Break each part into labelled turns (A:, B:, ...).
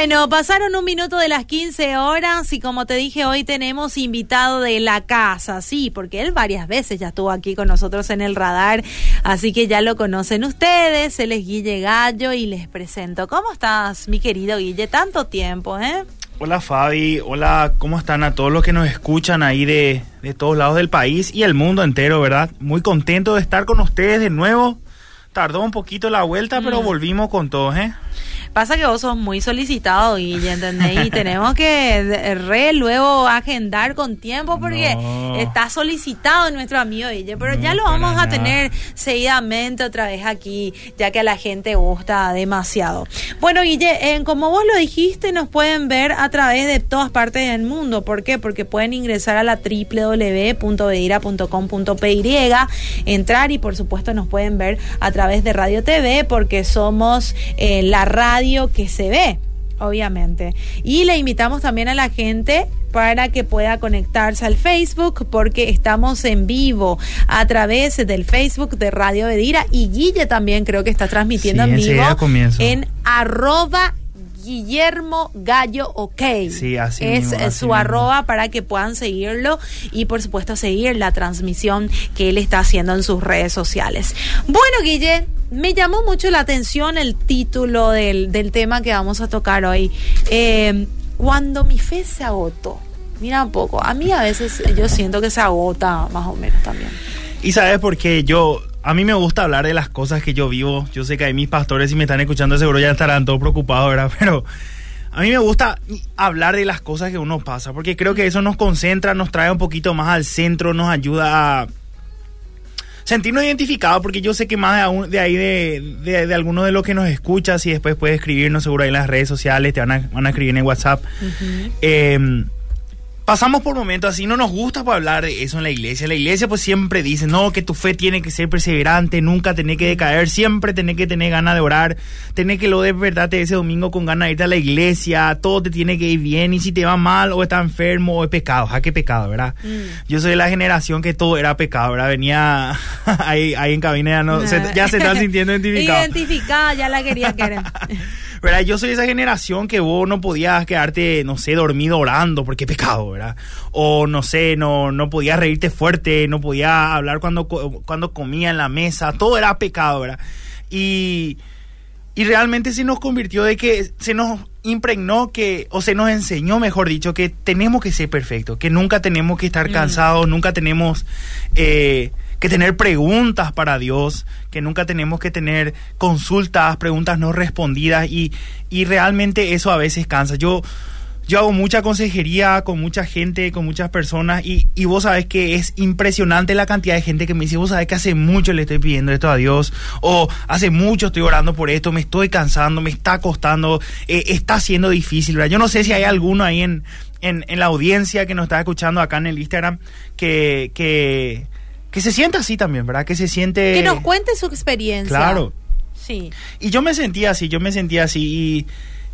A: Bueno, pasaron un minuto de las 15 horas y como te dije hoy tenemos invitado de la casa, sí, porque él varias veces ya estuvo aquí con nosotros en el radar, así que ya lo conocen ustedes, él es Guille Gallo y les presento. ¿Cómo estás, mi querido Guille? Tanto tiempo, ¿eh?
B: Hola Fabi, hola, ¿cómo están a todos los que nos escuchan ahí de, de todos lados del país y el mundo entero, ¿verdad? Muy contento de estar con ustedes de nuevo. Tardó un poquito la vuelta, pero
A: Mm.
B: volvimos con todos, ¿eh?
A: Pasa que vos sos muy solicitado, Guille, ¿entendés? Y tenemos que re luego agendar con tiempo porque
B: No.
A: está solicitado nuestro amigo Guille, pero
B: No,
A: ya lo vamos a
B: nada.
A: tener seguidamente otra vez aquí, ya que a la gente gusta demasiado. Bueno, Guille, eh, como vos lo dijiste, nos pueden ver a través de todas partes del mundo. ¿Por qué? Porque pueden ingresar a la www.beira.com.py, entrar y por supuesto nos pueden ver a través de Radio TV porque somos eh, la radio que se ve obviamente. Y le invitamos también a la gente para que pueda conectarse al Facebook porque estamos en vivo a través del Facebook de Radio Bedira y Guille también creo que está transmitiendo
B: Sí,
A: en vivo
B: comienzo.
A: en arroba Guillermo Gallo OK.
B: Sí, así
A: es
B: mismo, así
A: su
B: mismo.
A: arroba para que puedan seguirlo y por supuesto seguir la transmisión que él está haciendo en sus redes sociales. Bueno, Guille, me llamó mucho la atención el título del, del tema que vamos a tocar hoy. Eh, cuando mi fe se agotó. Mira un poco, a mí a veces yo siento que se agota más o menos también.
B: Y sabes por qué yo, a mí me gusta hablar de las cosas que yo vivo. Yo sé que hay mis pastores, si me están escuchando, seguro ya estarán todos preocupados, ¿verdad? Pero a mí me gusta hablar de las cosas que uno pasa, porque creo que eso nos concentra, nos trae un poquito más al centro, nos ayuda a sentirnos identificados, porque yo sé que más de, aún- de ahí de, de, de alguno de los que nos escuchas y después puedes escribirnos seguro ahí en las redes sociales, te van a, van a escribir en WhatsApp. Eh, pasamos por momentos así, no nos gusta pues, hablar de eso en la iglesia. La iglesia pues siempre dice, no, que tu fe tiene que ser perseverante, nunca tenés que decaer, siempre tenés que tener ganas de orar, tenés que lo de verdad ese domingo con ganas de irte a la iglesia, todo te tiene que ir bien y si te va mal o estás enfermo o es pecado, ¿a qué pecado, verdad? Yo soy de la generación que todo era pecado, ¿verdad? Venía ahí, ahí en cabina, ya, no, se- ya se están sintiendo identificados.
A: Identificada, ya la quería querer.
B: ¿verdad? Yo soy de esa generación que vos no podías quedarte, no sé, dormido orando, porque pecado, ¿verdad? O no sé, no, no podías reírte fuerte, no podías hablar cuando, cuando comía en la mesa, todo era pecado, ¿verdad? Y, y realmente se nos convirtió de que se nos impregnó que, o se nos enseñó, mejor dicho, que tenemos que ser perfectos, que nunca tenemos que estar
A: Mm.
B: cansados, nunca tenemos eh, que tener preguntas para Dios, que nunca tenemos que tener consultas, preguntas no respondidas y, y realmente eso a veces cansa. Yo, yo hago mucha consejería con mucha gente, con muchas personas y, y vos sabés que es impresionante la cantidad de gente que me dice, vos sabés que hace mucho le estoy pidiendo esto a Dios o hace mucho estoy orando por esto, me estoy cansando, me está costando, eh, está siendo difícil, ¿verdad? Yo no sé si hay alguno ahí en, en, en la audiencia que nos está escuchando acá en el Instagram que, que, que se sienta así también, ¿verdad? Que se siente...
A: Que nos cuente su experiencia.
B: Claro.
A: Sí.
B: Y yo me sentía así, yo me sentía así. Y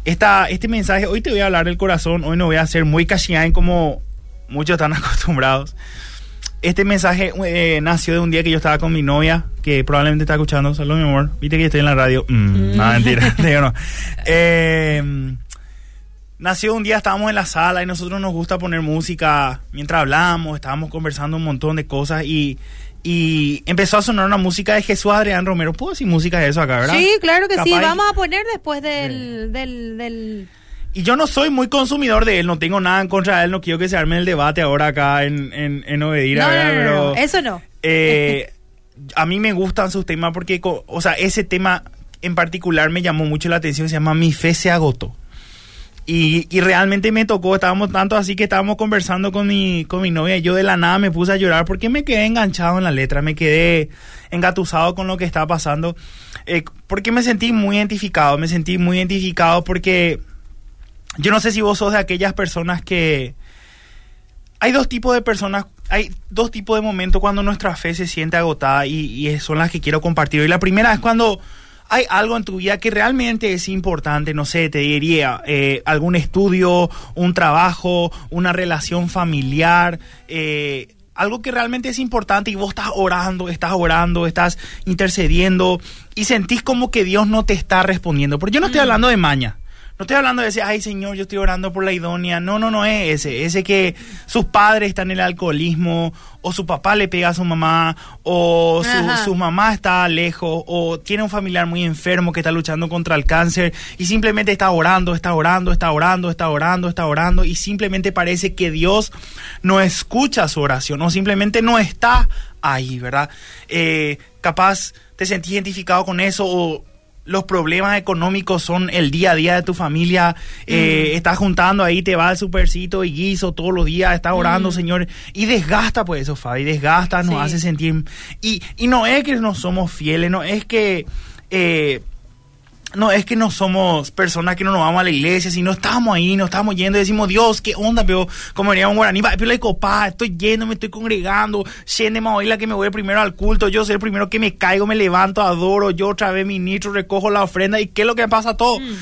B: esta, este mensaje, hoy te voy a hablar del corazón, hoy no voy a ser muy cashián como muchos están acostumbrados. Este mensaje eh, nació de un día que yo estaba con mi novia, que probablemente está escuchando. Saludos, mi amor. Viste que yo estoy en la radio. Mm, No, mentira. digo no. Eh, nació un día, estábamos en la sala y nosotros nos gusta poner música mientras hablamos, estábamos conversando un montón de cosas y, y empezó a sonar una música de Jesús Adrián Romero. ¿Puedo decir música de eso acá, verdad?
A: Sí, claro que sí. Vamos a poner después del, del, del...
B: Y yo no soy muy consumidor de él, no tengo nada en contra de él, no quiero que se arme el debate ahora acá en, en, en Obedira,
A: No, no,
B: ¿verdad?
A: no,
B: Pero,
A: eso no.
B: eh, a mí me gustan sus temas porque, o sea, ese tema en particular me llamó mucho la atención, se llama Mi fe se agotó. Y, y realmente me tocó, estábamos tanto así que estábamos conversando con mi, con mi novia y yo de la nada me puse a llorar porque me quedé enganchado en la letra, me quedé engatusado con lo que estaba pasando, eh, porque me sentí muy identificado, me sentí muy identificado porque yo no sé si vos sos de aquellas personas que... Hay dos tipos de personas, hay dos tipos de momentos cuando nuestra fe se siente agotada y, y son las que quiero compartir. Y la primera es cuando hay algo en tu vida que realmente es importante, no sé, te diría, eh, algún estudio, un trabajo, una relación familiar, eh, algo que realmente es importante y vos estás orando, estás orando, estás intercediendo y sentís como que Dios no te está respondiendo. Porque yo no estoy hablando de maña. No estoy hablando de ese, ay Señor, yo estoy orando por la idónea. No, no, no es ese. Ese que sus padres están en el alcoholismo, o su papá le pega a su mamá, o su, su, mamá está lejos, o tiene un familiar muy enfermo que está luchando contra el cáncer y simplemente está orando, está orando, está orando, está orando, está orando, y simplemente parece que Dios no escucha su oración, o simplemente no está ahí, ¿verdad? Eh, capaz te sentís identificado con eso, o los problemas económicos son el día a día de tu familia, eh, mm. estás juntando ahí, te va al supercito y guiso todos los días, estás orando, mm. Señor, y desgasta pues eso, Fabi, desgasta, nos hace sentir... Y, y no es que no somos fieles, no es que... Eh, no es que no somos personas que no nos vamos a la iglesia, sino estamos ahí, nos estamos yendo y decimos, Dios, ¿qué onda? Pero como diría un guaraní, pero la copa, estoy yendo, me estoy congregando, Shende la que me voy primero al culto, yo soy el primero que me caigo, me levanto, adoro, yo otra vez ministro, recojo la ofrenda, ¿y qué es lo que pasa todo? Mm.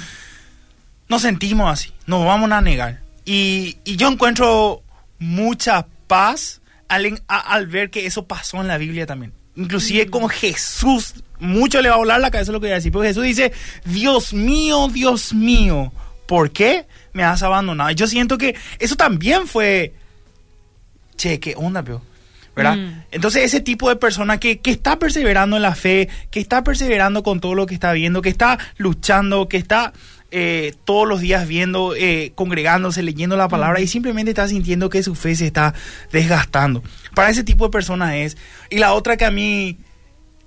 B: Nos sentimos así, nos vamos a negar. Y, y yo encuentro mucha paz al, al ver que eso pasó en la Biblia también. Inclusive mm. con Jesús mucho le va a volar la cabeza lo que voy a decir. Porque Jesús dice, Dios mío, Dios mío, ¿por qué me has abandonado? Yo siento que eso también fue, che, qué onda, pero... ¿verdad? Mm. Entonces ese tipo de persona que, que, está perseverando en la fe, que está perseverando con todo lo que está viendo, que está luchando, que está eh, todos los días viendo, eh, congregándose, leyendo la palabra y simplemente está sintiendo que su fe se está desgastando. Para ese tipo de personas es. Y la otra que a mí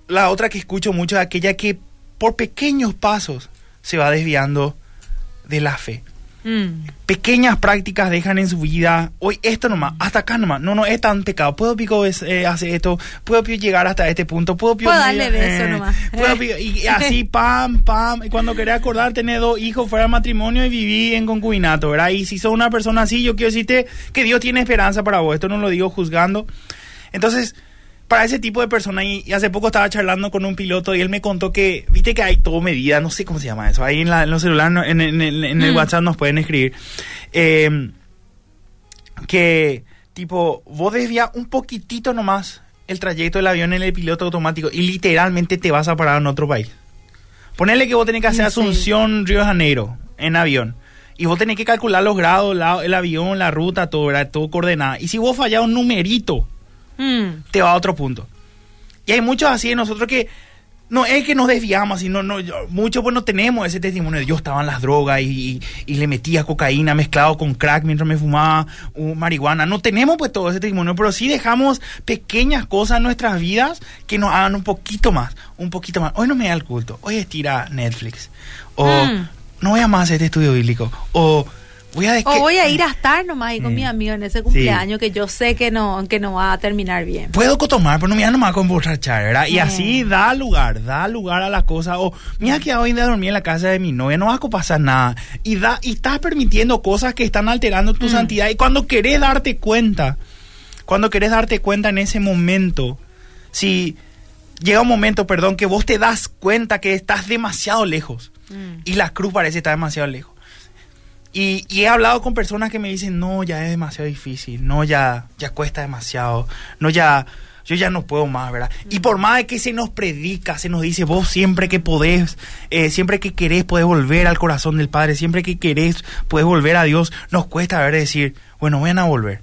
B: la otra que escucho mucho es aquella que por pequeños pasos se va desviando de la fe. Mm. Pequeñas prácticas dejan en su vida, hoy esto nomás, hasta acá nomás, no, no es tan pecado, puedo pico eh, hacer esto, puedo llegar hasta este punto, puedo,
A: puedo darle beso eh, nomás.
B: y así, pam, pam, y cuando querés acordar, tener dos hijos fuera de matrimonio y vivir en concubinato, ¿verdad? Y si sos una persona así, yo quiero decirte que Dios tiene esperanza para vos, esto no lo digo juzgando. Entonces, para ese tipo de personas. Y, hace poco estaba charlando con un piloto y él me contó que, viste que hay todo medida, no sé cómo se llama eso. Ahí en, la, los celulares, en, el mm. WhatsApp nos pueden escribir. Eh, que, tipo, vos desvías un poquitito nomás el trayecto del avión en el piloto automático y literalmente te vas a parar en otro país. Ponele que vos tenés que hacer Asunción, Río de Janeiro, en avión. Y vos tenés que calcular los grados, el avión, la ruta, todo, ¿verdad? Todo coordenado. Y si vos fallás un numerito, Mm. te va a otro punto. Y hay muchos así de nosotros que no es que nos desviamos, sino no, muchos pues no tenemos ese testimonio de yo estaba en las drogas y, le metía cocaína mezclado con crack mientras me fumaba marihuana. No tenemos pues todo ese testimonio, pero sí dejamos pequeñas cosas en nuestras vidas que nos hagan un poquito más, un poquito más. Hoy no me da el culto, hoy estira Netflix. O mm. no voy a más este estudio bíblico. O
A: Voy a o voy a ir a estar nomás ahí con mi mm. amigo en ese cumpleaños que yo sé que no, que no va a terminar bien.
B: Puedo tomar, pero no voy nomás con emborrachar, ¿verdad? Y así da lugar, da lugar a las cosas. O mira que hoy de dormir en la casa de mi novia, no va a pasar nada. Y da, y estás permitiendo cosas que están alterando tu mm. santidad. Y cuando querés darte cuenta, cuando querés darte cuenta en ese momento, si llega un momento, perdón, que vos te das cuenta que estás demasiado lejos. Mm. Y la cruz parece estar demasiado lejos y, he hablado con personas que me dicen, no, ya es demasiado difícil, no, ya, ya cuesta demasiado, no, ya, yo ya no puedo más, ¿verdad? Y por más que se nos predica, se nos dice, vos siempre que podés, eh, siempre que querés, podés volver al corazón del Padre, siempre que querés, podés volver a Dios, nos cuesta a ver decir, bueno, voy a volver,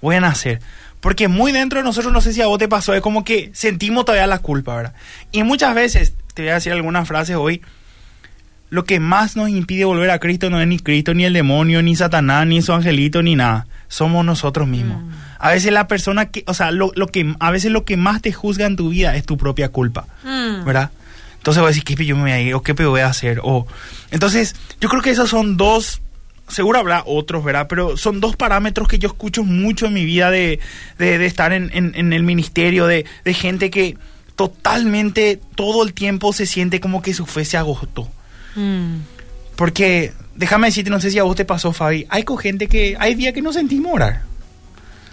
B: voy a nacer. Porque muy dentro de nosotros, no sé si a vos te pasó, es como que sentimos todavía la culpa, ¿verdad? Y muchas veces, te voy a decir algunas frases hoy, lo que más nos impide volver a Cristo no es ni Cristo, ni el demonio, ni Satanás, ni su angelito, ni nada. Somos nosotros mismos. Mm. A veces la persona que, o sea, lo, que, a veces lo que más te juzga en tu vida es tu propia culpa, mm. ¿verdad? Entonces voy a decir, ¿qué yo me voy a ir? ¿O qué voy a hacer? O, entonces, yo creo que esos son dos, seguro habrá otros, ¿verdad? Pero son dos parámetros que yo escucho mucho en mi vida de, de, estar en, en, el ministerio, de, de gente que totalmente todo el tiempo se siente como que su fe se agotó. Mm. Porque, déjame decirte, no sé si a vos te pasó, Fabi, hay gente que hay días que no sentimos orar.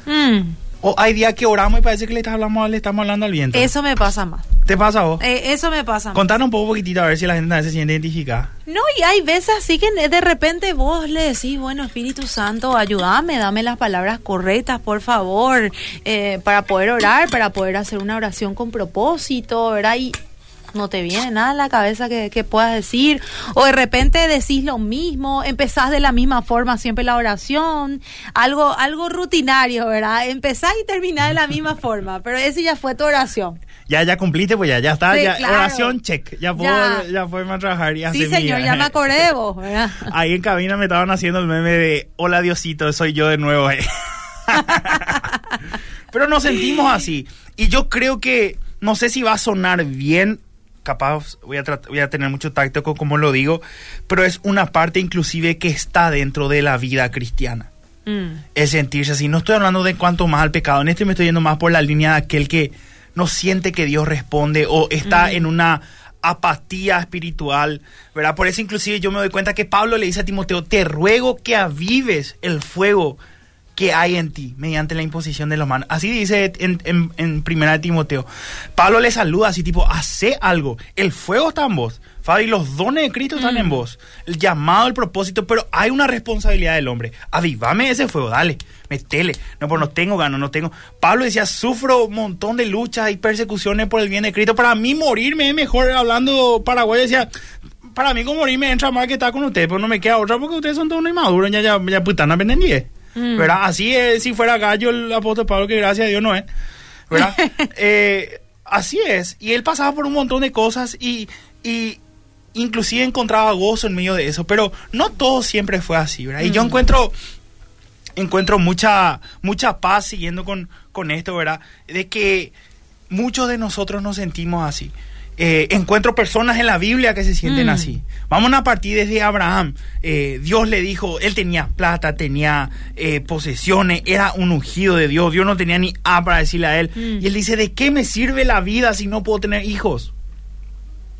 B: Mm. O hay días que oramos y parece que le estamos, le estamos hablando al viento.
A: Eso me pasa más.
B: ¿Te pasa a vos?
A: Eh, eso me pasa.
B: Contanos un poco poquitito a ver si la gente se siente identificada.
A: No, y hay veces así que de repente vos le decís, bueno, Espíritu Santo, ayúdame, dame las palabras correctas, por favor, eh, para poder orar, para poder hacer una oración con propósito, ¿verdad? Y no te viene nada a la cabeza que, que, puedas decir, o de repente decís lo mismo, empezás de la misma forma siempre la oración, algo, algo rutinario, ¿verdad? Empezás y terminás de la misma forma, pero ese ya fue tu oración.
B: Ya, ya cumpliste, pues ya, ya está, ya, oración, check, ya puedo, ya. ya trabajar y
A: Sí, señor, ya me acordé de vos, ¿verdad?
B: Ahí en cabina me estaban haciendo el meme de, hola Diosito, soy yo de nuevo. Eh". pero nos sentimos así, y yo creo que, no sé si va a sonar bien capaz voy a, voy a tener mucho tacto con como lo digo, pero es una parte inclusive que está dentro de la vida cristiana. Mm. Es sentirse así. No estoy hablando de cuánto más al pecado. En este me estoy yendo más por la línea de aquel que no siente que Dios responde o está mm. en una apatía espiritual, ¿verdad? Por eso inclusive yo me doy cuenta que Pablo le dice a Timoteo, te ruego que avives el fuego que hay en ti mediante la imposición de los manos. Así dice en, en, en, Primera de Timoteo. Pablo le saluda así tipo, hace algo. El fuego está en vos. Fabi, los dones de Cristo están en mm. vos. El llamado, el propósito, pero hay una responsabilidad del hombre. Avivame ese fuego, dale, metele. No, pues no tengo ganas, no tengo. Pablo decía, sufro un montón de luchas y persecuciones por el bien de Cristo. Para mí morirme es mejor, hablando paraguay, decía, para mí como morirme entra más que estar con ustedes, pues no me queda otra porque ustedes son todos inmaduros, ya, ya, ya putana venden 10. Mm. ¿verdad? Así es, si fuera gallo el apóstol Pablo, que gracias a Dios no es, ¿verdad? Eh, así es, y él pasaba por un montón de cosas y, y inclusive encontraba gozo en medio de eso, pero no todo siempre fue así, ¿verdad? Y yo mm. encuentro encuentro mucha mucha paz siguiendo con, con esto, ¿verdad? De que muchos de nosotros nos sentimos así. Eh, encuentro personas en la Biblia que se sienten mm. así. Vamos a partir desde Abraham. Eh, Dios le dijo, él tenía plata, tenía eh, posesiones, era un ungido de Dios. Dios no tenía ni A para decirle a él. Mm. Y él dice, ¿de qué me sirve la vida si no puedo tener hijos?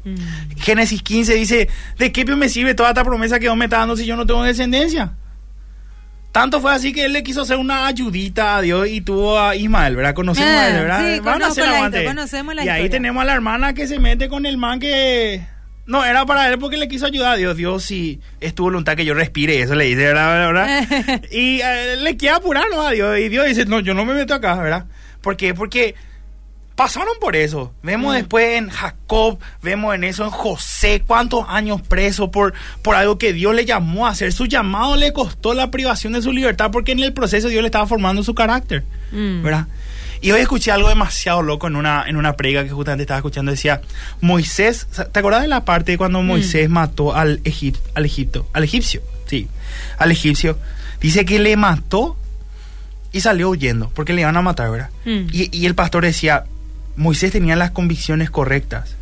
B: Mm. Génesis 15 dice, ¿de qué me sirve toda esta promesa que Dios me está dando si yo no tengo descendencia? Tanto fue así que él le quiso hacer una ayudita a Dios y tuvo a Ismael, ¿verdad? Conocemos a él, ¿verdad?
A: Sí, conocemos la
B: y ahí tenemos a la hermana que se mete con el man que... No, era para él porque le quiso ayudar a Dios. Dios sí es tu voluntad que yo respire, eso le dice, ¿verdad? ¿verdad? y eh, le quiere apurar, ¿no? A Dios. Y Dios dice, no, yo no me meto acá, ¿verdad? ¿Por qué? Porque pasaron por eso. Vemos mm. después en Jacob, vemos en eso en José, cuántos años preso por, por algo que Dios le llamó a hacer. Su llamado le costó la privación de su libertad porque en el proceso Dios le estaba formando su carácter, mm. ¿verdad? Y hoy escuché algo demasiado loco en una, en una prega que justamente estaba escuchando. Decía, Moisés, ¿te acuerdas de la parte de cuando mm. Moisés mató al, al Egipto, al egipcio? Sí, al egipcio. Dice que le mató y salió huyendo porque le iban a matar, ¿verdad? Y, y el pastor decía, Moisés tenía las convicciones correctas,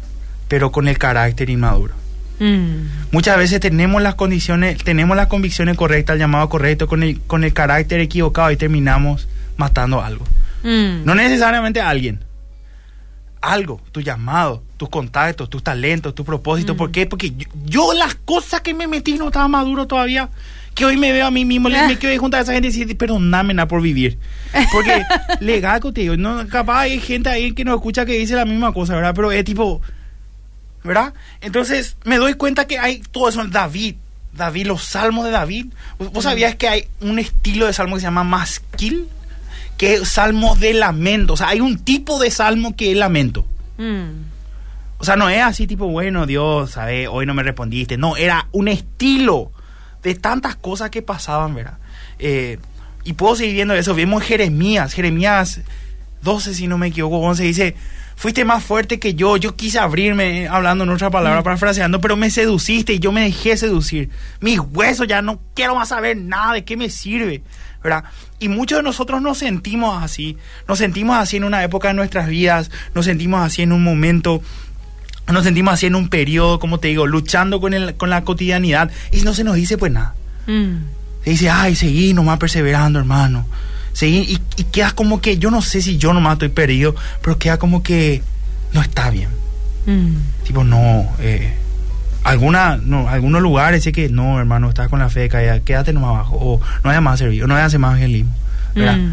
B: pero con el carácter inmaduro. Mm. Muchas veces tenemos las condiciones, tenemos las convicciones correctas, el llamado correcto, con el, con el carácter equivocado y terminamos matando algo. Mm. No necesariamente a alguien. Algo, tu llamado, tus contactos, tus talentos, tu propósito. ¿Por mm. qué? Porque yo, las cosas que me metí no estaba maduro todavía que hoy me veo a mí mismo, le, me quiero juntar a esa gente y decir, perdóname por vivir. Porque legal contigo, no, capaz hay gente ahí que nos escucha que dice la misma cosa, ¿verdad? Pero es tipo, ¿verdad? Entonces me doy cuenta que hay todo eso, David, David, los salmos de David. ¿Vos sabías que hay un estilo de salmo que se llama masquil? Que es salmo de lamento. O sea, hay un tipo de salmo que es lamento. Mm. O sea, no es así tipo, bueno, Dios, ¿sabes? Hoy no me respondiste. No, era un estilo de tantas cosas que pasaban, ¿verdad? Eh, y puedo seguir viendo eso. Vemos Jeremías, Jeremías 12, si no me equivoco, 11, dice, fuiste más fuerte que yo, yo quise abrirme, hablando en otra palabra, mm. parafraseando, pero me seduciste y yo me dejé seducir. Mis huesos ya no quiero más saber nada, ¿de qué me sirve? ¿verdad? Y muchos de nosotros nos sentimos así, nos sentimos así en una época de nuestras vidas, nos sentimos así en un momento nos sentimos así en un periodo, como te digo, luchando con, el, con la cotidianidad y no se nos dice pues nada. Mm. Se dice, ay, seguí nomás perseverando, hermano. Seguí, y, queda como que, yo no sé si yo nomás estoy perdido, pero queda como que no está bien. Mm. Tipo, no, eh, alguna, no, algunos lugares sé que no, hermano, estás con la fe caída, quédate nomás abajo, o no hay más servicio, no hay más evangelismo. Mm.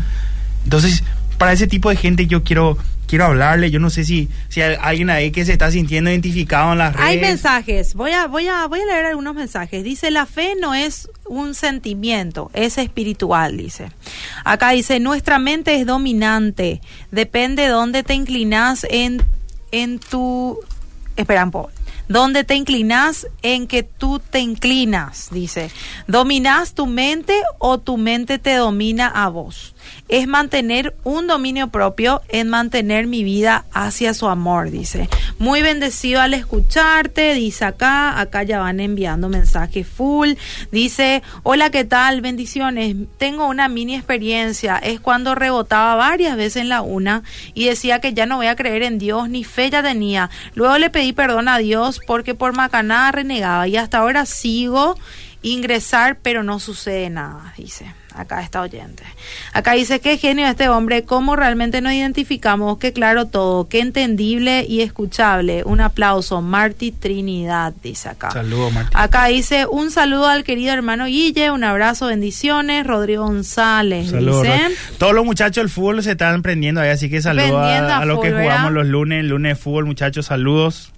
B: Entonces, para ese tipo de gente yo quiero quiero hablarle. Yo no sé si, si hay alguien ahí que se está sintiendo identificado en las redes.
A: Hay mensajes. Voy a, voy a, voy a leer algunos mensajes. Dice, la fe no es un sentimiento, es espiritual, dice. Acá dice, nuestra mente es dominante. Depende de dónde te inclinas en, en tu esperan por donde te inclinas en que tú te inclinas, dice. ¿Dominas tu mente o tu mente te domina a vos? Es mantener un dominio propio, en mantener mi vida hacia su amor, dice. Muy bendecido al escucharte, dice acá, acá ya van enviando mensajes full, dice, hola, ¿qué tal? Bendiciones, tengo una mini experiencia, es cuando rebotaba varias veces en la una y decía que ya no voy a creer en Dios, ni fe ya tenía. Luego le pedí perdón a Dios porque por macanada renegaba y hasta ahora sigo ingresar, pero no sucede nada, dice acá está oyente. Acá dice, qué genio este hombre, cómo realmente nos identificamos, qué claro todo, qué entendible y escuchable. Un aplauso, Marti Trinidad, dice acá.
B: Saludos, Marti.
A: Acá dice, un saludo al querido hermano Guille, un abrazo, bendiciones. Rodrigo González,
B: saludos, Todos los muchachos del fútbol se están prendiendo ahí, así que saludos a, los que jugamos los lunes, lunes de fútbol, muchachos, saludos.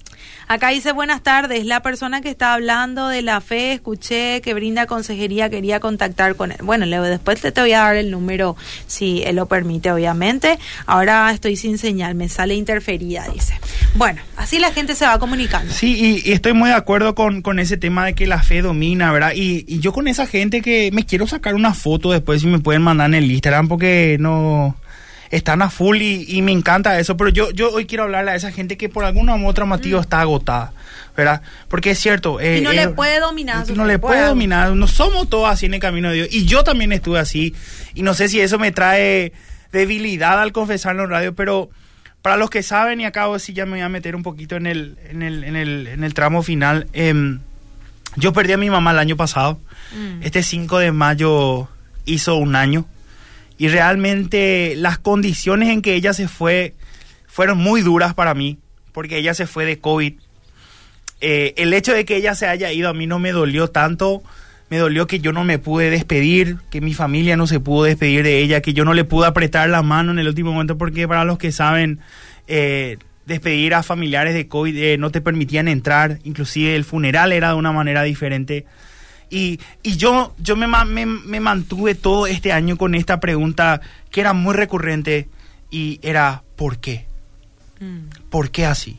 A: Acá dice buenas tardes, la persona que está hablando de la fe, escuché que brinda consejería, quería contactar con él. Bueno, Leo, después te, te voy a dar el número si él lo permite, obviamente. Ahora estoy sin señal, me sale interferida, dice. Bueno, así la gente se va comunicando.
B: Sí, y, estoy muy de acuerdo con, con, ese tema de que la fe domina, ¿verdad? Y, y yo con esa gente que me quiero sacar una foto después si me pueden mandar en el Instagram porque no están a full y, me encanta eso, pero yo, yo hoy quiero hablarle a esa gente que por algún u otro motivo mm. está agotada, ¿verdad? Porque es cierto.
A: Eh, y no le puede dominar.
B: No le puede dominar, no somos todos así en el camino de Dios. Y yo también estuve así, y no sé si eso me trae debilidad al confesarlo en radio, pero para los que saben, y acabo sí ya me voy a meter un poquito en el, en el, en el, en el tramo final, em, yo perdí a mi mamá el año pasado. Mm. Este 5 de mayo hizo un año y realmente las condiciones en que ella se fue fueron muy duras para mí, porque ella se fue de COVID. Eh, el hecho de que ella se haya ido a mí no me dolió tanto, me dolió que yo no me pude despedir, que mi familia no se pudo despedir de ella, que yo no le pude apretar la mano en el último momento, porque para los que saben, eh, despedir a familiares de COVID eh, no te permitían entrar, inclusive el funeral era de una manera diferente. Y, y yo, yo me, me, me, mantuve todo este año con esta pregunta que era muy recurrente y era ¿por qué? Mm. ¿Por qué así?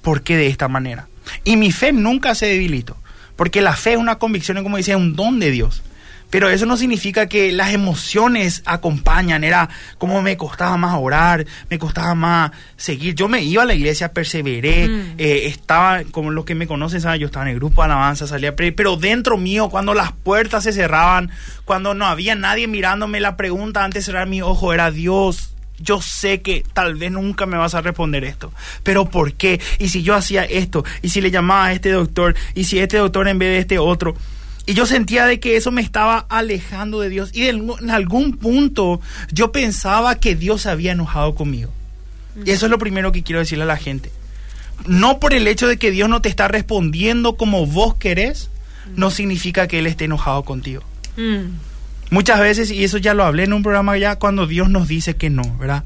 B: ¿Por qué de esta manera? Y mi fe nunca se debilitó, porque la fe es una convicción, como decía, un don de Dios. Pero eso no significa que las emociones acompañan. Era como me costaba más orar, me costaba más seguir. Yo me iba a la iglesia, perseveré, mm. eh, estaba, como los que me conocen, ¿sabes? yo estaba en el grupo de alabanza, salía a pero dentro mío, cuando las puertas se cerraban, cuando no había nadie mirándome, la pregunta antes de cerrar mi ojo era, Dios, yo sé que tal vez nunca me vas a responder esto, pero ¿por qué? Y si yo hacía esto, y si le llamaba a este doctor, y si este doctor en vez de este otro, y yo sentía de que eso me estaba alejando de Dios. Y en algún punto yo pensaba que Dios había enojado conmigo. Y eso es lo primero que quiero decirle a la gente. No por el hecho de que Dios no te está respondiendo como vos querés, no significa que Él esté enojado contigo. Mm. Muchas veces, y eso ya lo hablé en un programa ya, cuando Dios nos dice que no, ¿verdad?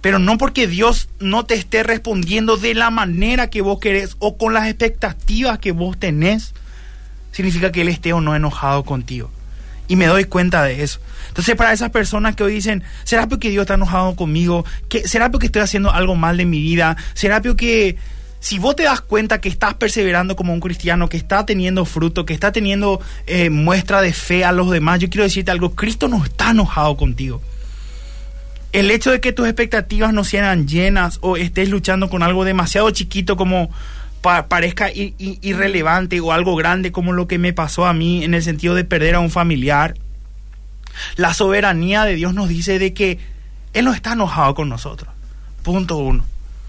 B: Pero no porque Dios no te esté respondiendo de la manera que vos querés o con las expectativas que vos tenés, significa que Él esté o no enojado contigo. Y me doy cuenta de eso. Entonces, para esas personas que hoy dicen, ¿será porque Dios está enojado conmigo? ¿Será porque estoy haciendo algo mal de mi vida? ¿Será porque si vos te das cuenta que estás perseverando como un cristiano, que está teniendo fruto, que está teniendo eh, muestra de fe a los demás, yo quiero decirte algo, Cristo no está enojado contigo. El hecho de que tus expectativas no sean llenas o estés luchando con algo demasiado chiquito como parezca irrelevante o algo grande como lo que me pasó a mí en el sentido de perder a un familiar. La soberanía de Dios nos dice de que Él no está enojado con nosotros. Punto uno.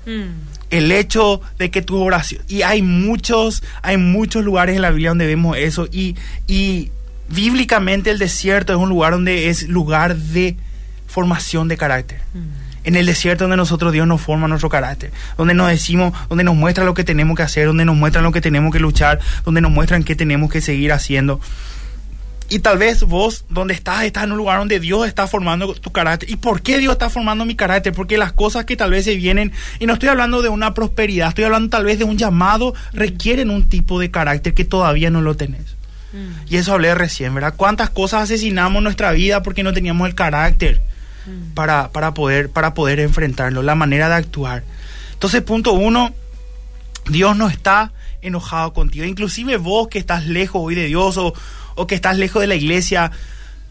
B: Mm. El hecho de que tu oración, y hay muchos, hay muchos lugares en la Biblia donde vemos eso, y, y bíblicamente el desierto es un lugar donde es lugar de formación de carácter. Mm en el desierto donde nosotros Dios nos forma nuestro carácter, donde nos decimos, donde nos muestra lo que tenemos que hacer, donde nos muestra lo que tenemos que luchar, donde nos muestran qué tenemos que seguir haciendo. Y tal vez vos, donde estás, estás en un lugar donde Dios está formando tu carácter. ¿Y por qué Dios está formando mi carácter? Porque las cosas que tal vez se vienen, y no estoy hablando de una prosperidad, estoy hablando tal vez de un llamado, requieren un tipo de carácter que todavía no lo tenés. Mm. Y eso hablé recién, ¿verdad? ¿Cuántas cosas asesinamos en nuestra vida porque no teníamos el carácter? Mm. para, para, poder, para poder enfrentarlo, la manera de actuar. Entonces, punto uno, Dios no está enojado contigo. Inclusive vos que estás lejos hoy de Dios o, o que estás lejos de la iglesia,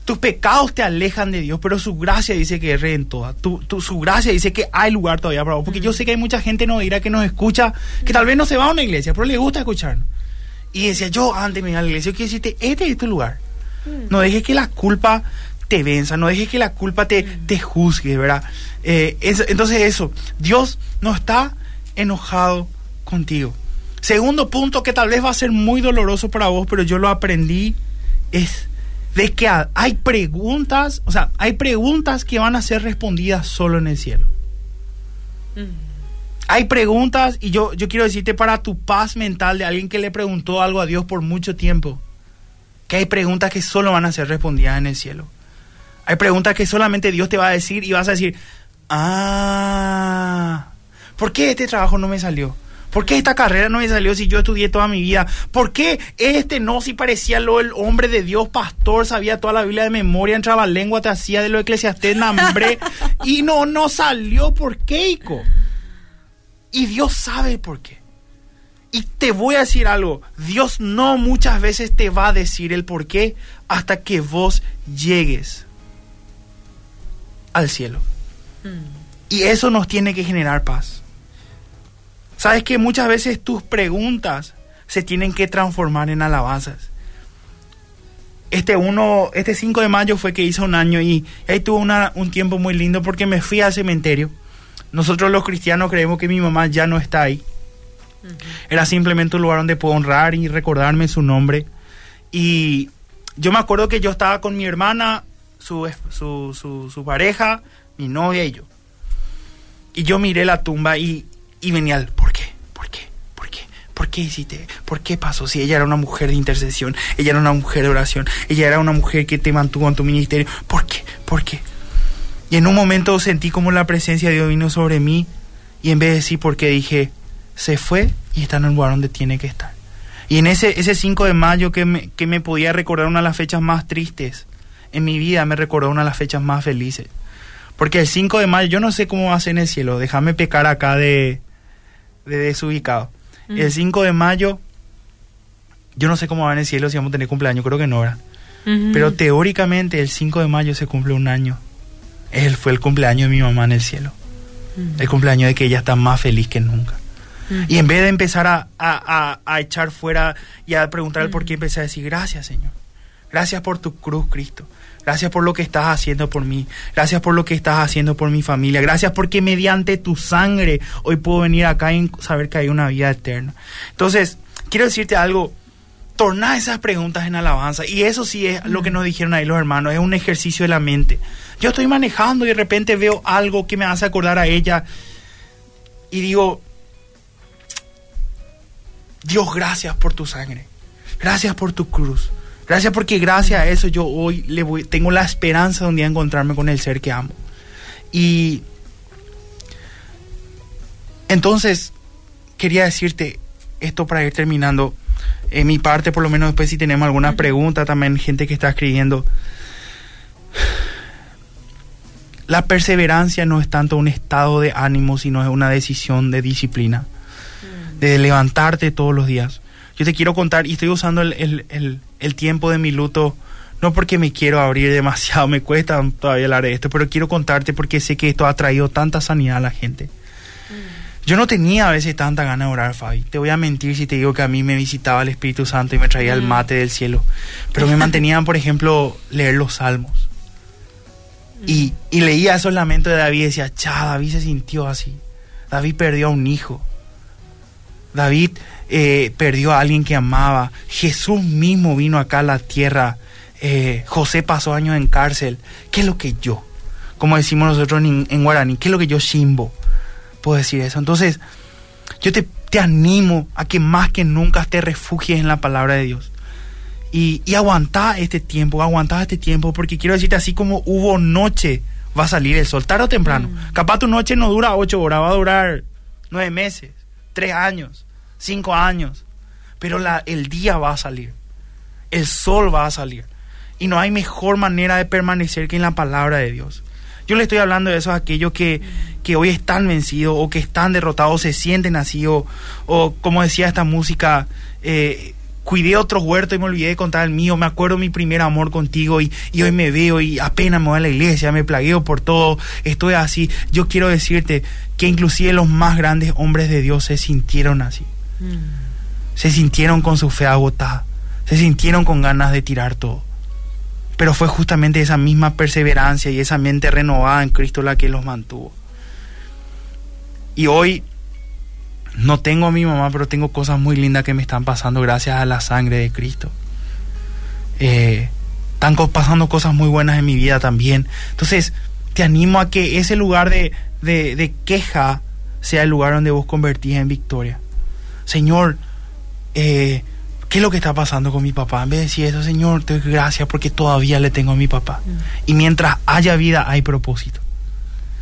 B: tus pecados te alejan de Dios, pero su gracia dice que es en toda. Tu, su gracia dice que hay lugar todavía para vos. Porque yo sé que hay mucha gente no dirá que nos escucha, que tal vez no se va a una iglesia, pero le gusta escucharnos. Y decía, yo antes me iba a la iglesia, yo quiero decirte, este es tu lugar. No dejes que la culpa te venza, no dejes que la culpa te, te juzgue, ¿verdad? Eh, entonces eso, Dios no está enojado contigo. Segundo punto que tal vez va a ser muy doloroso para vos, pero yo lo aprendí, es de que hay preguntas, o sea, hay preguntas que van a ser respondidas solo en el cielo. Mm. Hay preguntas, y yo, yo quiero decirte para tu paz mental de alguien que le preguntó algo a Dios por mucho tiempo, que hay preguntas que solo van a ser respondidas en el cielo. Hay preguntas que solamente Dios te va a decir y vas a decir, ah, ¿por qué este trabajo no me salió? ¿Por qué esta carrera no me salió si yo estudié toda mi vida? ¿Por qué este no si parecía lo el hombre de Dios, pastor, sabía toda la Biblia de memoria, entraba lengua, te hacía de lo eclesiastés, hambre y no, no salió? ¿Por qué, Ico? Y Dios sabe por qué. Y te voy a decir algo, Dios no muchas veces te va a decir el por qué hasta que vos llegues al cielo. Mm. Y eso nos tiene que generar paz. Sabes que muchas veces tus preguntas se tienen que transformar en alabanzas. Este uno, este 5 de mayo fue que hizo un año y ahí tuve un tiempo muy lindo porque me fui al cementerio. Nosotros los cristianos creemos que mi mamá ya no está ahí. Era simplemente un lugar donde puedo honrar y recordarme su nombre. Y yo me acuerdo que yo estaba con mi hermana, su, su, su, pareja, mi novia y yo. Y yo miré la tumba y, y venía el ¿por qué? ¿Por qué? ¿Por qué? ¿Por qué hiciste? ¿Por qué pasó? Si ella era una mujer de intercesión, ella era una mujer de oración, ella era una mujer que te mantuvo en tu ministerio. ¿Por qué? ¿Por qué? Y en un momento sentí como la presencia de Dios vino sobre mí y en vez de decir por qué dije, se fue y está en el lugar donde tiene que estar. Y en ese, ese 5 de mayo que que me podía recordar una de las fechas más tristes en mi vida, me recordó una de las fechas más felices. Porque el 5 de mayo, yo no sé cómo va a ser en el cielo, déjame pecar acá de, de desubicado. El 5 de mayo, yo no sé cómo va en el cielo si vamos a tener cumpleaños, creo que no era. Pero teóricamente el 5 de mayo se cumple un año. Él fue el cumpleaños de mi mamá en el cielo. El cumpleaños de que ella está más feliz que nunca. Y en vez de empezar a, a, echar fuera y a preguntar el por qué, empecé a decir, gracias Señor. Gracias por tu cruz, Cristo. Gracias por lo que estás haciendo por mí. Gracias por lo que estás haciendo por mi familia. Gracias porque mediante tu sangre hoy puedo venir acá y saber que hay una vida eterna. Entonces, quiero decirte algo. Torna esas preguntas en alabanza. Y eso sí es lo que nos dijeron ahí los hermanos. Es un ejercicio de la mente. Yo estoy manejando y de repente veo algo que me hace acordar a ella. Y digo, Dios, gracias por tu sangre. Gracias por tu cruz. Gracias porque gracias a eso yo hoy le voy, tengo la esperanza de un día encontrarme con el ser que amo. Y entonces quería decirte esto para ir terminando. En mi parte, por lo menos después si tenemos alguna pregunta, también gente que está escribiendo. La perseverancia no es tanto un estado de ánimo, sino es una decisión de disciplina de levantarte todos los días. Yo te quiero contar, y estoy usando el, tiempo de mi luto, no porque me quiero abrir demasiado, me cuesta todavía hablar de esto, pero quiero contarte porque sé que esto ha traído tanta sanidad a la gente. Mm. Yo no tenía a veces tanta ganas de orar, Fabi. Te voy a mentir si te digo que a mí me visitaba el Espíritu Santo y me traía el mm. mate del cielo. Pero me mantenían, por ejemplo, leer los salmos. Y, mm. y leía esos lamentos de David y decía, cha, David se sintió así. David perdió a un hijo. David eh, perdió a alguien que amaba. Jesús mismo vino acá a la tierra. Eh, José pasó años en cárcel. ¿Qué es lo que yo? Como decimos nosotros en, guaraní, ¿qué es lo que yo simbo? Puedo decir eso. Entonces, yo te, animo a que más que nunca te refugies en la palabra de Dios. Y, y aguantá este tiempo, aguantá este tiempo, porque quiero decirte, así como hubo noche, va a salir el sol, tarde o temprano. Mm. Capaz tu noche no dura ocho horas, va a durar nueve meses tres años, cinco años, pero la, el día va a salir, el sol va a salir. Y no hay mejor manera de permanecer que en la palabra de Dios. Yo le estoy hablando de eso a aquellos que, que hoy están vencidos o que están derrotados, se sienten así, o, o como decía esta música, eh, cuidé otros huertos y me olvidé de contar el mío, me acuerdo mi primer amor contigo y, y, hoy me veo y apenas me voy a la iglesia, me plagueo por todo, estoy así. Yo quiero decirte que inclusive los más grandes hombres de Dios se sintieron así. Mm. Se sintieron con su fe agotada, se sintieron con ganas de tirar todo. Pero fue justamente esa misma perseverancia y esa mente renovada en Cristo la que los mantuvo. Y hoy no tengo a mi mamá, pero tengo cosas muy lindas que me están pasando gracias a la sangre de Cristo. Eh, están pasando cosas muy buenas en mi vida también. Entonces, te animo a que ese lugar de, de, de queja sea el lugar donde vos convertís en victoria. Señor, eh, ¿qué es lo que está pasando con mi papá? En vez de decir eso, Señor, te doy gracias porque todavía le tengo a mi papá. Mm. Y mientras haya vida, hay propósito.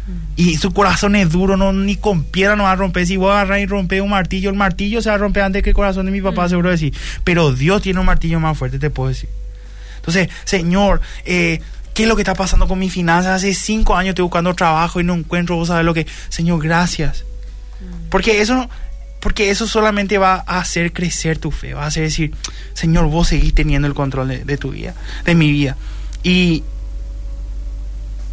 B: Mm. Y su corazón es duro, no ni con piedra no va a romper. Si voy a agarrar y romper un martillo, el martillo se va a romper antes que el corazón de mi papá, mm. seguro decir. Pero Dios tiene un martillo más fuerte, te puedo decir. Entonces, Señor, eh, ¿qué es lo que está pasando con mis finanzas? Hace cinco años estoy buscando trabajo y no encuentro, vos sabés lo que... Señor, gracias. Porque eso porque eso solamente va a hacer crecer tu fe, va a hacer decir, Señor, vos seguís teniendo el control de, tu vida, de mi vida. Y,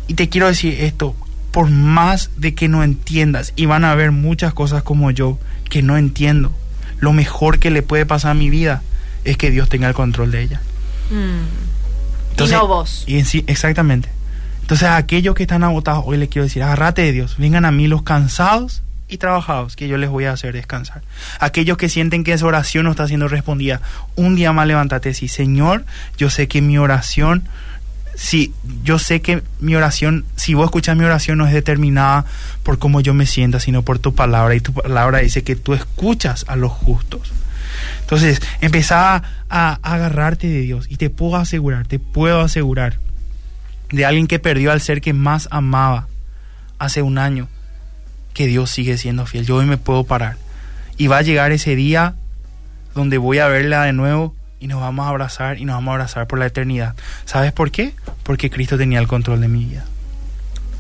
B: y te quiero decir esto, por más de que no entiendas, y van a haber muchas cosas como yo que no entiendo, lo mejor que le puede pasar a mi vida es que Dios tenga el control de ella.
A: Mm. y no vos.
B: Y en sí, exactamente. Entonces a aquellos que están agotados, hoy les quiero decir, agárrate de Dios, vengan a mí los cansados y trabajados que yo les voy a hacer descansar. Aquellos que sienten que esa oración no está siendo respondida, un día más levántate y sí, Señor, yo sé que mi oración, si yo sé que mi oración, si vos escuchas mi oración no es determinada por cómo yo me sienta, sino por tu palabra y tu palabra dice que tú escuchas a los justos. Entonces, empezá a agarrarte de Dios y te puedo asegurar, te puedo asegurar de alguien que perdió al ser que más amaba hace un año que Dios sigue siendo fiel. Yo hoy me puedo parar. Y va a llegar ese día donde voy a verla de nuevo y nos vamos a abrazar y nos vamos a abrazar por la eternidad. ¿Sabes por qué? Porque Cristo tenía el control de mi vida.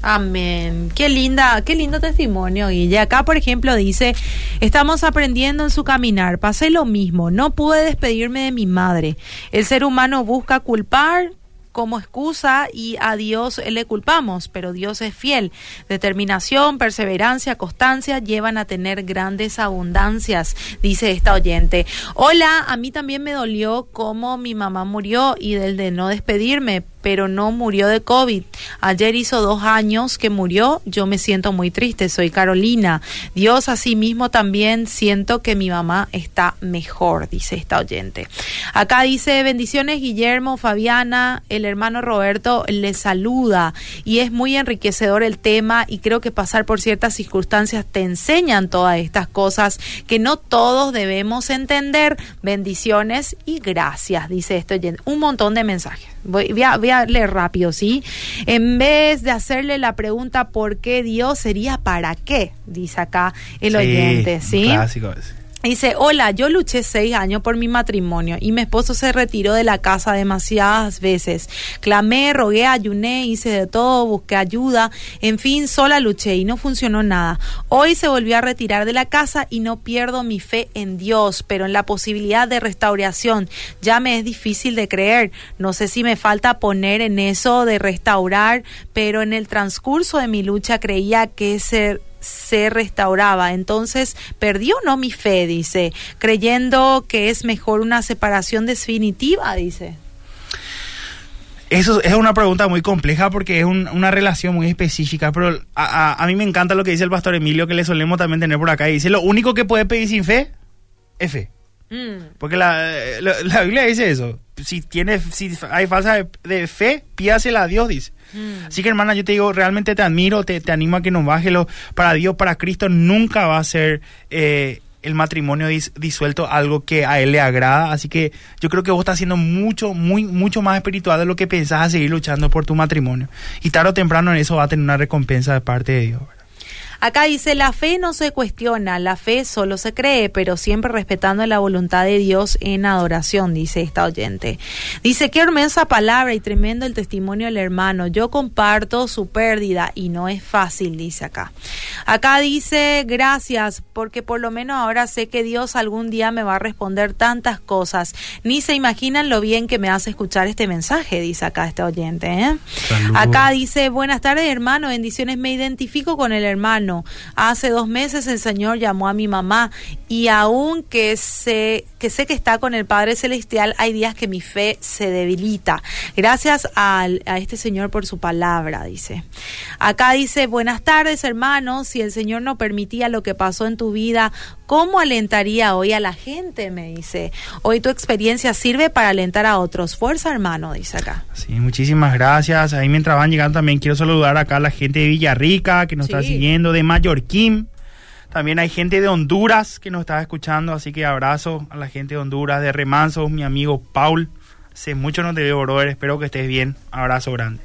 A: Amén. Qué linda, qué lindo testimonio, Y Acá, por ejemplo, dice, estamos aprendiendo en su caminar. Pasé lo mismo. No pude despedirme de mi madre. El ser humano busca culpar, como excusa y a Dios le culpamos, pero Dios es fiel. Determinación, perseverancia, constancia llevan a tener grandes abundancias, dice esta oyente. Hola, a mí también me dolió cómo mi mamá murió y del de no despedirme, pero no murió de COVID. Ayer hizo dos años que murió. Yo me siento muy triste. Soy Carolina. Dios mismo también siento que mi mamá está mejor, dice esta oyente. Acá dice bendiciones Guillermo, Fabiana, el hermano Roberto le saluda y es muy enriquecedor el tema y creo que pasar por ciertas circunstancias te enseñan todas estas cosas que no todos debemos entender. Bendiciones y gracias, dice este oyente. Un montón de mensajes. Voy, a, voy, a, leer rápido, ¿sí? En vez de hacerle la pregunta ¿por qué Dios sería para qué? Dice acá el oyente, ¿sí? Clásico ese. Dice, hola, yo luché seis años por mi matrimonio y mi esposo se retiró de la casa demasiadas veces. Clamé, rogué, ayuné, hice de todo, busqué ayuda, en fin, sola luché y no funcionó nada. Hoy se volvió a retirar de la casa y no pierdo mi fe en Dios, pero en la posibilidad de restauración. Ya me es difícil de creer. No sé si me falta poner en eso de restaurar, pero en el transcurso de mi lucha creía que ser se restauraba. Entonces perdió no mi fe, dice, creyendo que es mejor una separación definitiva, dice.
B: Eso es una pregunta muy compleja porque es una relación muy específica, pero a, mí me encanta lo que dice el pastor Emilio, que le solemos también tener por acá. Y dice, lo único que puede pedir sin fe es fe. Mm. Porque la, la, Biblia dice eso. Si, tiene, si hay falsa de, fe, pídasela a Dios, dice. Mm. Así que hermana, yo te digo, realmente te admiro, te, te animo a que nos baje lo, para Dios, para Cristo, nunca va a ser eh, el matrimonio disuelto algo que a Él le agrada. Así que yo creo que vos estás siendo mucho, muy, mucho más espiritual de lo que pensás a seguir luchando por tu matrimonio. Y tarde o temprano en eso va a tener una recompensa de parte de Dios.
A: Acá dice, la fe no se cuestiona, la fe solo se cree, pero siempre respetando la voluntad de Dios en adoración, dice esta oyente. Dice, qué hermosa palabra y tremendo el testimonio del hermano. Yo comparto su pérdida y no es fácil, dice acá. Acá dice, gracias, porque por lo menos ahora sé que Dios algún día me va a responder tantas cosas. Ni se imaginan lo bien que me hace escuchar este mensaje, dice acá este oyente. ¿eh? Acá dice, buenas tardes hermano, bendiciones, me identifico con el hermano. Hace dos meses el Señor llamó a mi mamá y aún que sé que, sé que está con el Padre Celestial, hay días que mi fe se debilita. Gracias a este Señor por su palabra, dice. Acá dice, buenas tardes hermanos, si el Señor no permitía lo que pasó en tu vida, ¿cómo alentaría hoy a la gente? Me dice. Hoy tu experiencia sirve para alentar a otros. Fuerza hermano, dice acá.
B: Sí, muchísimas gracias. Ahí mientras van llegando también quiero saludar acá a la gente de Villarrica que nos está siguiendo, de Mallorquín. También hay gente de Honduras que nos está escuchando, así que abrazo a la gente de Honduras, de Remanso, mi amigo Paul. Hace mucho no te veo, brother. Espero que estés bien. Abrazo grande.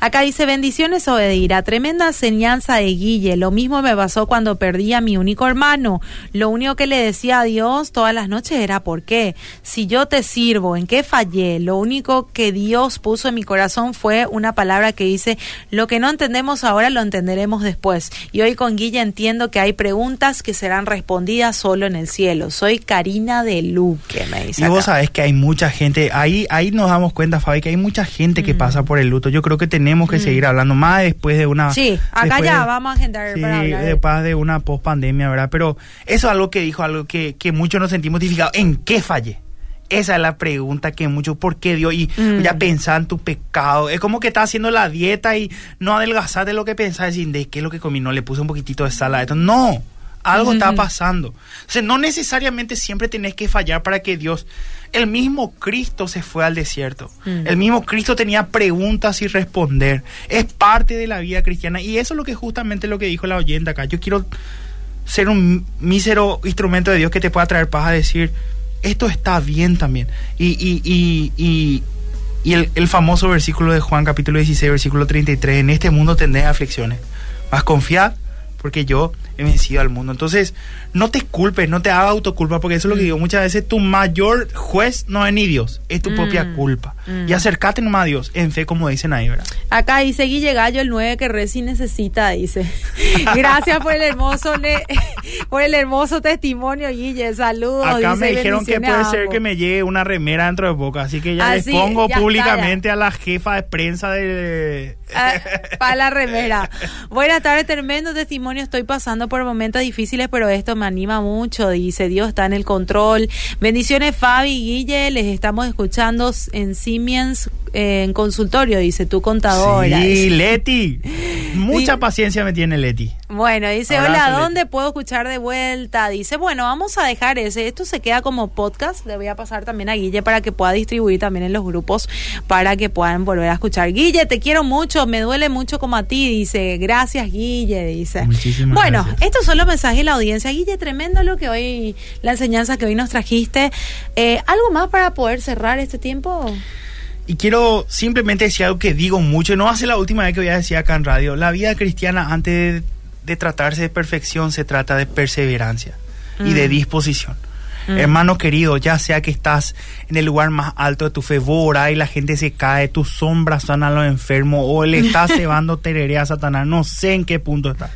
A: Acá dice bendiciones Obedeira, tremenda enseñanza de Guille. Lo mismo me pasó cuando perdí a mi único hermano. Lo único que le decía a Dios todas las noches era ¿por qué? Si yo te sirvo, ¿en qué fallé? Lo único que Dios puso en mi corazón fue una palabra que dice lo que no entendemos ahora lo entenderemos después. Y hoy con Guille entiendo que hay preguntas que serán respondidas solo en el cielo. Soy Karina de Luque, me dice.
B: Y vos sabés que hay mucha gente, ahí, ahí nos damos cuenta, Fabi, que hay mucha gente que mm. pasa por el luto. Yo creo que tenemos que mm. seguir hablando más después de una...
A: Sí, acá ya vamos a agendar
B: sí, Después de una post pandemia, ¿verdad? Pero eso es algo que dijo, algo que, que muchos nos sentimos identificados. ¿En qué fallé? Esa es la pregunta que muchos, ¿por qué Dios? Y mm. ya pensar en tu pecado. Es como que estás haciendo la dieta y no adelgazaste lo que pensás, decir, ¿de qué es lo que comí? No le puse un poquitito de sal a esto. No, algo está pasando. O sea, no necesariamente siempre tenés que fallar para que Dios el mismo Cristo se fue al desierto. Mm. El mismo Cristo tenía preguntas y responder. Es parte de la vida cristiana. Y eso es lo que justamente lo que dijo la oyente acá. Yo quiero ser un mísero instrumento de Dios que te pueda traer paz a decir, esto está bien también. Y, y, y, y, y el, el, famoso versículo de Juan capítulo 16, versículo 33, en este mundo tendré aflicciones. Más confiad porque yo vencido al mundo. Entonces, no te culpes, no te hagas autoculpa, porque eso es lo que mm. digo. Muchas veces tu mayor juez no es ni Dios, es tu propia mm. culpa. Mm. Y acércate nomás a Dios, en fe, como dicen ahí, ¿verdad?
A: Acá dice Guille Gallo, el 9 que Reci necesita, dice. Gracias por el hermoso por el hermoso testimonio, Guille. Saludos.
B: Acá me dijeron que puede ser que me llegue una remera dentro de boca, así que ya le pongo públicamente a la jefa de prensa de...
A: Ah, para la remera. Buenas tardes, tremendo testimonio. Estoy pasando por momentos difíciles, pero esto me anima mucho. Dice, Dios está en el control. Bendiciones, Fabi y Guille. Les estamos escuchando en Siemens eh, en consultorio, dice tu contadora.
B: Sí, Leti. Mucha paciencia me tiene Leti.
A: Bueno, dice, hola, ¿dónde puedo escuchar de vuelta? Dice, bueno, vamos a dejar ese. Esto se queda como podcast. Le voy a pasar también a Guille para que pueda distribuir también en los grupos para que puedan volver a escuchar. Guille, te quiero mucho, me duele mucho como a ti. Dice, gracias, Guille. Dice.
B: Muchísimas
A: bueno, estos son los mensajes de la audiencia. Guille, tremendo lo que hoy, la enseñanza que hoy nos trajiste. Eh, ¿Algo más para poder cerrar este tiempo?
B: Y quiero simplemente decir algo que digo mucho, no hace la última vez que voy a decir acá en radio. La vida cristiana, antes de, tratarse de perfección, se trata de perseverancia y de mm. disposición. Mm. Hermano querido, ya sea que estás en el lugar más alto de tu fe, y la gente se cae, tus sombras son a los enfermos, o le estás cebando tereré a Satanás, no sé en qué punto estás.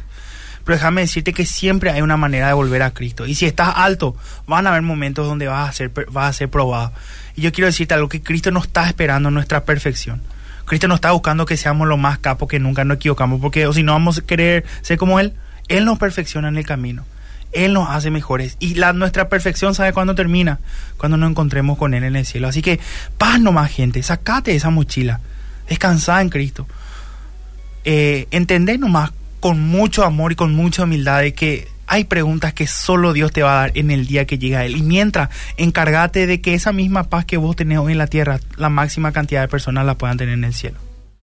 B: Pero déjame decirte que siempre hay una manera de volver a Cristo. Y si estás alto, van a haber momentos donde vas a ser, vas a ser probado. Y yo quiero decirte algo que Cristo no está esperando nuestra perfección. Cristo no está buscando que seamos lo más capos que nunca nos equivocamos, porque o si no vamos a querer ser como Él, Él nos perfecciona en el camino. Él nos hace mejores. Y la, nuestra perfección, ¿sabe cuándo termina? Cuando nos encontremos con Él en el cielo. Así que, paz nomás, gente. Sacate esa mochila. Descansá en Cristo. Eh, nomás con mucho amor y con mucha humildad de que hay preguntas que solo Dios te va a dar en el día que llega Él. Y mientras, encárgate de que esa misma paz que vos tenés hoy en la tierra, la máxima cantidad de personas la puedan tener en el cielo.